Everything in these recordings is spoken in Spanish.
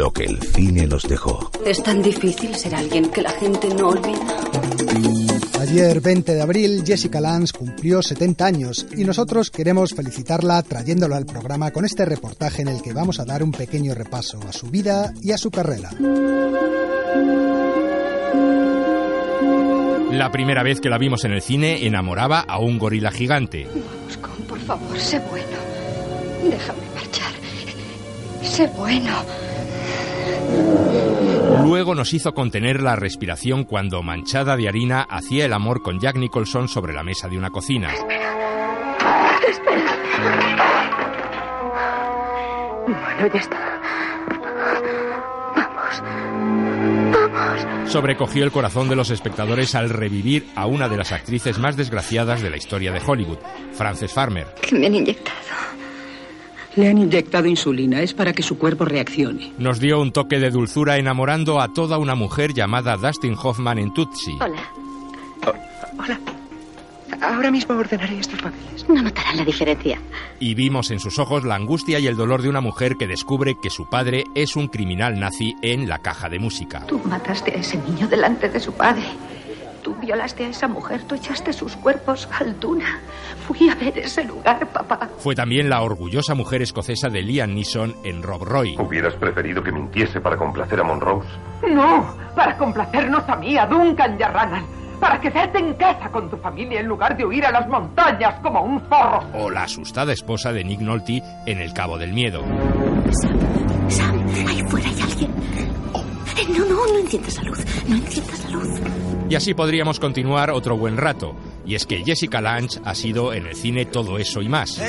Lo que el cine nos dejó. Es tan difícil ser alguien que la gente no olvida. Ayer, 20 de abril, Jessica Lange cumplió 70 años y nosotros queremos felicitarla trayéndola al programa con este reportaje en el que vamos a dar un pequeño repaso a su vida y a su carrera. La primera vez que la vimos en el cine enamoraba a un gorila gigante. Moscón, por favor, sé bueno. Déjame. Sé bueno. Luego nos hizo contener la respiración cuando, manchada de harina, hacía el amor con Jack Nicholson sobre la mesa de una cocina. Bueno, ya está. Vamos. Vamos. Sobrecogió el corazón de los espectadores al revivir a una de las actrices más desgraciadas de la historia de Hollywood, Frances Farmer. Que me han inyectado. Le han inyectado insulina, es para que su cuerpo reaccione. Nos dio un toque de dulzura enamorando a toda una mujer llamada Dustin Hoffman en Tootsie. Hola. Hola. Ahora mismo ordenaré estos papeles. No notarán la diferencia. Y vimos en sus ojos la angustia y el dolor de una mujer que descubre que su padre es un criminal nazi en la caja de música. Tú mataste a ese niño delante de su padre. Tú violaste a esa mujer, tú echaste sus cuerpos al Duna. Fui a ver ese lugar, papá. Fue también la orgullosa mujer escocesa de Liam Neeson en Rob Roy. ¿Hubieras preferido que mintiese para complacer a Monrose? No, para complacernos a mí, a Duncan y a Ranald. Para quedarte en casa con tu familia en lugar de huir a las montañas como un zorro. O la asustada esposa de Nick Nolte en El Cabo del Miedo. Sam, Sam, ahí fuera hay alguien. Eh, No, no, no enciendas la luz. No enciendas la luz. Y así podríamos continuar otro buen rato. Y es que Jessica Lange ha sido en el cine todo eso y más.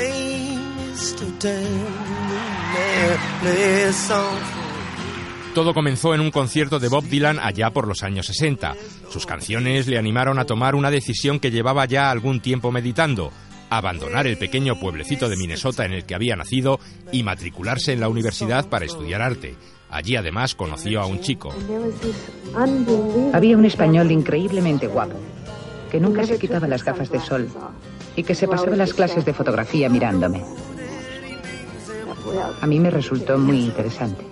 Todo comenzó en un concierto de Bob Dylan allá por los años 60. Sus canciones le animaron a tomar una decisión que llevaba ya algún tiempo meditando, abandonar el pequeño pueblecito de Minnesota en el que había nacido y matricularse en la universidad para estudiar arte. Allí además conoció a un chico. Había un español increíblemente guapo, que nunca se quitaba las gafas de sol y que se pasaba las clases de fotografía mirándome. A mí me resultó muy interesante.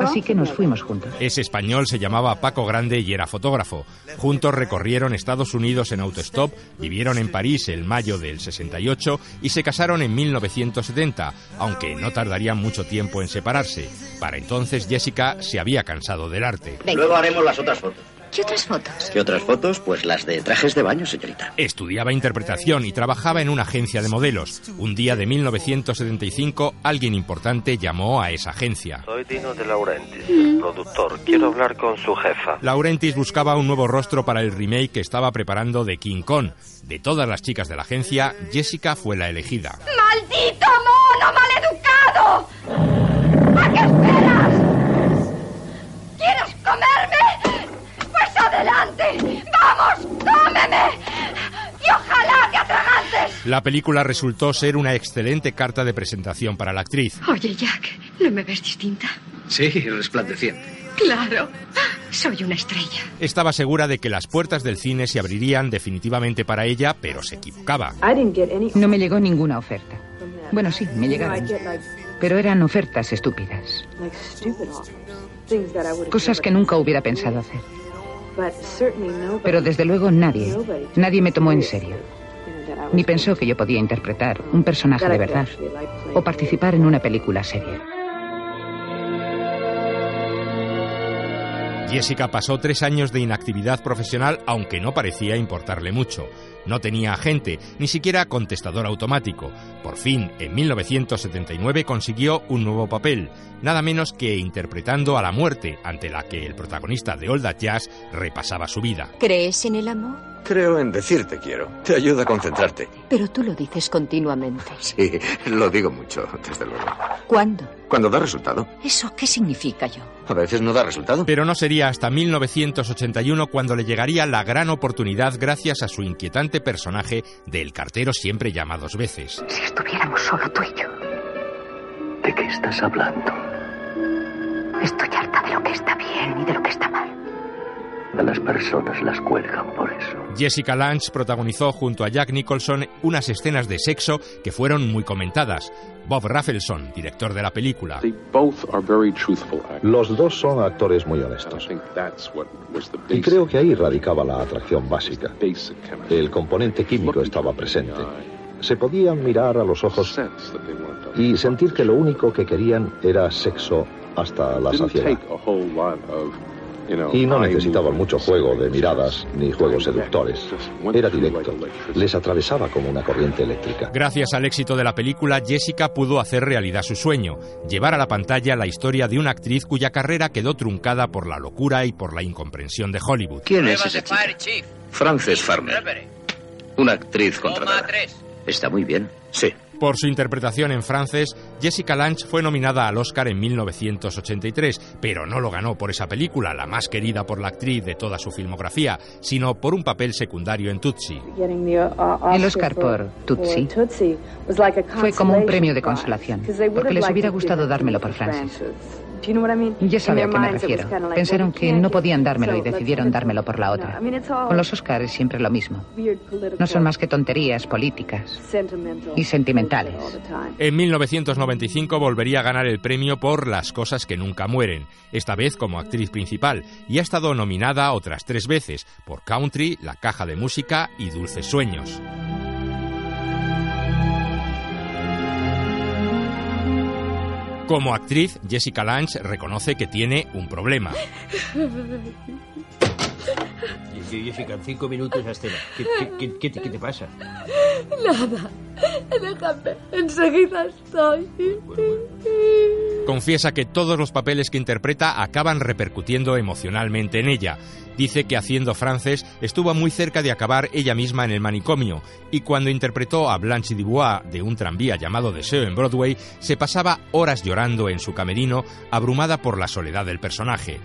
Así que nos fuimos juntos. Ese español se llamaba Paco Grande y era fotógrafo. Juntos recorrieron Estados Unidos en autostop, vivieron en París el mayo del 68 y se casaron en 1970, aunque no tardarían mucho tiempo en separarse. Para entonces Jessica se había cansado del arte. Luego haremos las otras fotos. ¿Qué otras fotos? ¿Qué otras fotos? Pues las de trajes de baño, señorita. Estudiaba interpretación y trabajaba en una agencia de modelos. Un día de 1975, alguien importante llamó a esa agencia. Soy Dino de Laurentiis, el productor. Quiero hablar con su jefa. Laurentis buscaba un nuevo rostro para el remake que estaba preparando de King Kong. De todas las chicas de la agencia, Jessica fue la elegida. ¡Maldito mono La película resultó ser una excelente carta de presentación para la actriz. Oye, Jack, ¿no me ves distinta? Sí, resplandeciente. Claro. Soy una estrella. Estaba segura de que las puertas del cine se abrirían definitivamente para ella, pero se equivocaba. No me llegó ninguna oferta. Bueno, sí, me llegaron. Pero eran ofertas estúpidas. Cosas que nunca hubiera pensado hacer. Pero desde luego nadie, nadie me tomó en serio. Ni pensó que yo podía interpretar un personaje de verdad o participar en una película seria. Jessica pasó tres años de inactividad profesional, aunque no parecía importarle mucho. No tenía agente, ni siquiera contestador automático. Por fin, en 1979 consiguió un nuevo papel, nada menos que interpretando a la muerte, ante la que el protagonista de Old Jazz repasaba su vida. ¿Crees en el amor? Creo en decirte quiero. Te ayuda a concentrarte. Pero tú lo dices continuamente. Sí, lo digo mucho, desde luego. ¿Cuándo? Cuando da resultado. ¿Eso qué significa yo? A veces no da resultado. Pero no sería hasta 1981 cuando le llegaría la gran oportunidad gracias a su inquietante personaje del cartero siempre llama dos veces. Si estuviéramos solo tú y yo. ¿De qué estás hablando? Estoy harta de lo que está bien y de lo que está mal. A las personas las cuelgan por eso. Jessica Lange protagonizó junto a Jack Nicholson unas escenas de sexo que fueron muy comentadas. Bob Rafelson, director de la película. Los dos son actores muy honestos. Y creo que ahí radicaba la atracción básica. El componente químico estaba presente. Se podían mirar a los ojos y sentir que lo único que querían era sexo hasta la saciedad. Y no necesitaban mucho juego de miradas ni juegos seductores. Era directo. Les atravesaba como una corriente eléctrica. Gracias al éxito de la película, Jessica pudo hacer realidad su sueño, llevar a la pantalla la historia de una actriz cuya carrera quedó truncada por la locura y por la incomprensión de Hollywood. ¿Quién es esa chica? Frances Farmer. Una actriz contratada. Está muy bien. Sí. Por su interpretación en francés, Jessica Lange fue nominada al Oscar en 1983, pero no lo ganó por esa película, la más querida por la actriz de toda su filmografía, sino por un papel secundario en Tutsi. El Oscar por Tutsi fue como un premio de consolación, porque les hubiera gustado dármelo por Francis. Ya sabe a qué me refiero. Pensaron que no podían dármelo y decidieron dármelo por la otra. Con los Oscars es siempre lo mismo. No son más que tonterías políticas y sentimentales. En 1995 volvería a ganar el premio por Las cosas que nunca mueren, esta vez como actriz principal, y ha estado nominada otras tres veces por Country, La Caja de Música y Dulces Sueños. Como actriz, Jessica Lange reconoce que tiene un problema. Jessica, en cinco minutos a escena. ¿Qué, qué, qué, qué, te pasa? Nada. Déjame. Enseguida estoy. Confiesa que todos los papeles que interpreta acaban repercutiendo emocionalmente en ella. Dice que haciendo francés estuvo muy cerca de acabar ella misma en el manicomio y cuando interpretó a Blanche Dubois de un tranvía llamado Deseo en Broadway, se pasaba horas llorando en su camerino, abrumada por la soledad del personaje.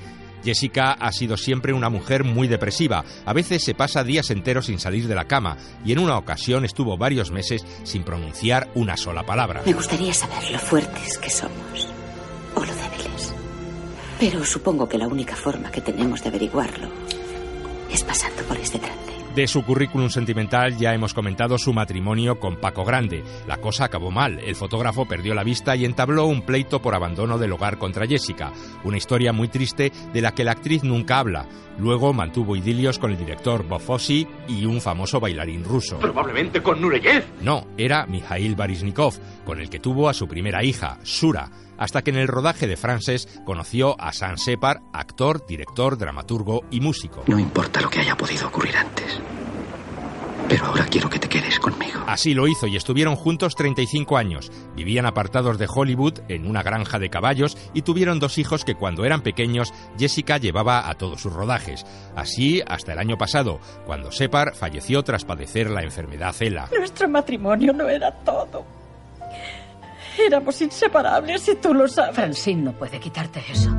Jessica ha sido siempre una mujer muy depresiva. A veces se pasa días enteros sin salir de la cama y en una ocasión estuvo varios meses sin pronunciar una sola palabra. Me gustaría saber lo fuertes que somos. Pero supongo que la única forma que tenemos de averiguarlo es pasando por este trance. De su currículum sentimental ya hemos comentado su matrimonio con Paco Grande. La cosa acabó mal. El fotógrafo perdió la vista y entabló un pleito por abandono del hogar contra Jessica. Una historia muy triste de la que la actriz nunca habla. Luego mantuvo idilios con el director Bob Fosse y un famoso bailarín ruso. Probablemente con Nureyev. No, era Mikhail Baryshnikov, con el que tuvo a su primera hija, Sura hasta que en el rodaje de Frances conoció a Sam Separ, actor, director, dramaturgo y músico. No importa lo que haya podido ocurrir antes. Pero ahora quiero que te quedes conmigo. Así lo hizo y estuvieron juntos 35 años. Vivían apartados de Hollywood en una granja de caballos y tuvieron dos hijos que cuando eran pequeños Jessica llevaba a todos sus rodajes. Así hasta el año pasado, cuando Separ falleció tras padecer la enfermedad ELA. Nuestro matrimonio no era todo. Éramos inseparables y tú lo sabes. Francine no puede quitarte eso.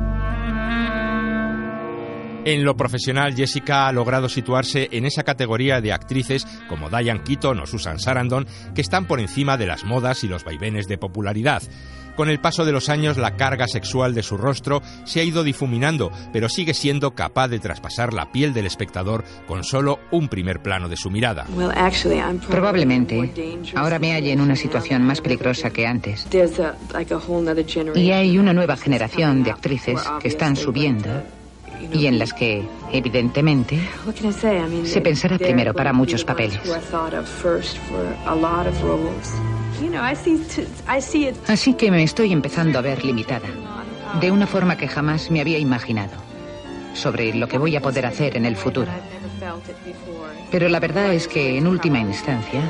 En lo profesional, Jessica ha logrado situarse en esa categoría de actrices como Diane Keaton o Susan Sarandon que están por encima de las modas y los vaivenes de popularidad. Con el paso de los años, la carga sexual de su rostro se ha ido difuminando, pero sigue siendo capaz de traspasar la piel del espectador con solo un primer plano de su mirada. Probablemente ahora me halle en una situación más peligrosa que antes. Y hay una nueva generación de actrices que están subiendo y en las que, evidentemente, se pensará primero para muchos papeles. Así que me estoy empezando a ver limitada, de una forma que jamás me había imaginado, sobre lo que voy a poder hacer en el futuro. Pero la verdad es que, en última instancia,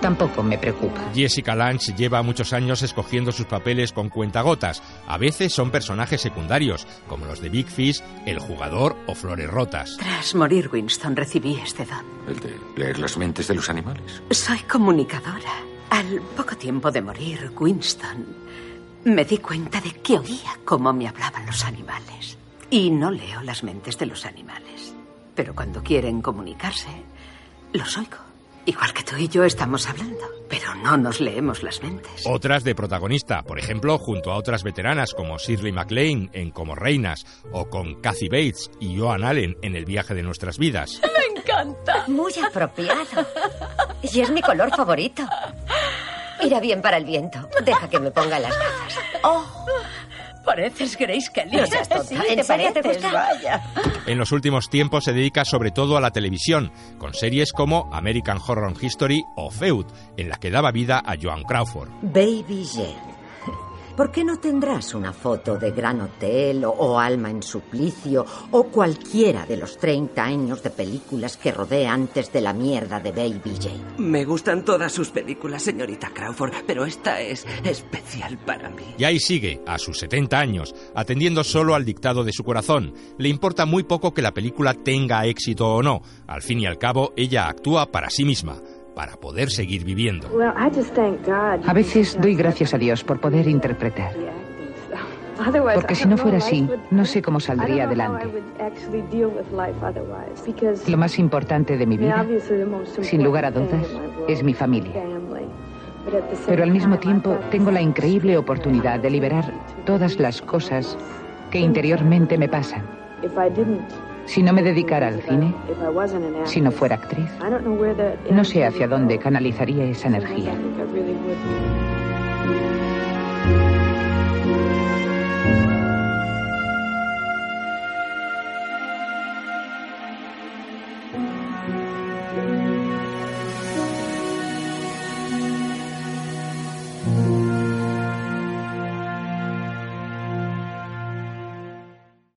tampoco me preocupa. Jessica Lange lleva muchos años escogiendo sus papeles con cuentagotas. A veces son personajes secundarios, como los de Big Fish, El Jugador o Flores Rotas. Tras morir Winston recibí este don. ¿El de leer las mentes de los animales? Soy comunicadora. Al poco tiempo de morir Winston, me di cuenta de que oía cómo me hablaban los animales. Y no leo las mentes de los animales. Pero cuando quieren comunicarse, los oigo. Igual que tú y yo estamos hablando, pero no nos leemos las mentes. Otras de protagonista, por ejemplo, junto a otras veteranas como Shirley MacLaine en Como Reinas o con Kathy Bates y Joan Allen en El viaje de nuestras vidas. Me encanta. Muy apropiado. Y es mi color favorito. Irá bien para el viento. Deja que me ponga las gafas. Oh, pareces Grace Kelly. No seas tonta. Sí, ¿En gusta? Vaya. En los últimos tiempos se dedica sobre todo a la televisión, con series como American Horror History o Feud, en la que daba vida a Joan Crawford. Baby J. ¿Por qué no tendrás una foto de Gran Hotel o, o Alma en Suplicio o cualquiera de los 30 años de películas que rodé antes de la mierda de Baby J? Me gustan todas sus películas, señorita Crawford, pero esta es especial para mí. Y ahí sigue, a sus 70 años, atendiendo solo al dictado de su corazón. Le importa muy poco que la película tenga éxito o no. Al fin y al cabo, ella actúa para sí misma, para poder seguir viviendo. A veces doy gracias a Dios por poder interpretar. Porque si no fuera así, no sé cómo saldría adelante. Lo más importante de mi vida, sin lugar a dudas, es mi familia. Pero al mismo tiempo tengo la increíble oportunidad de liberar todas las cosas que interiormente me pasan. Si no me dedicara al cine, si no fuera actriz, no sé hacia dónde canalizaría esa energía.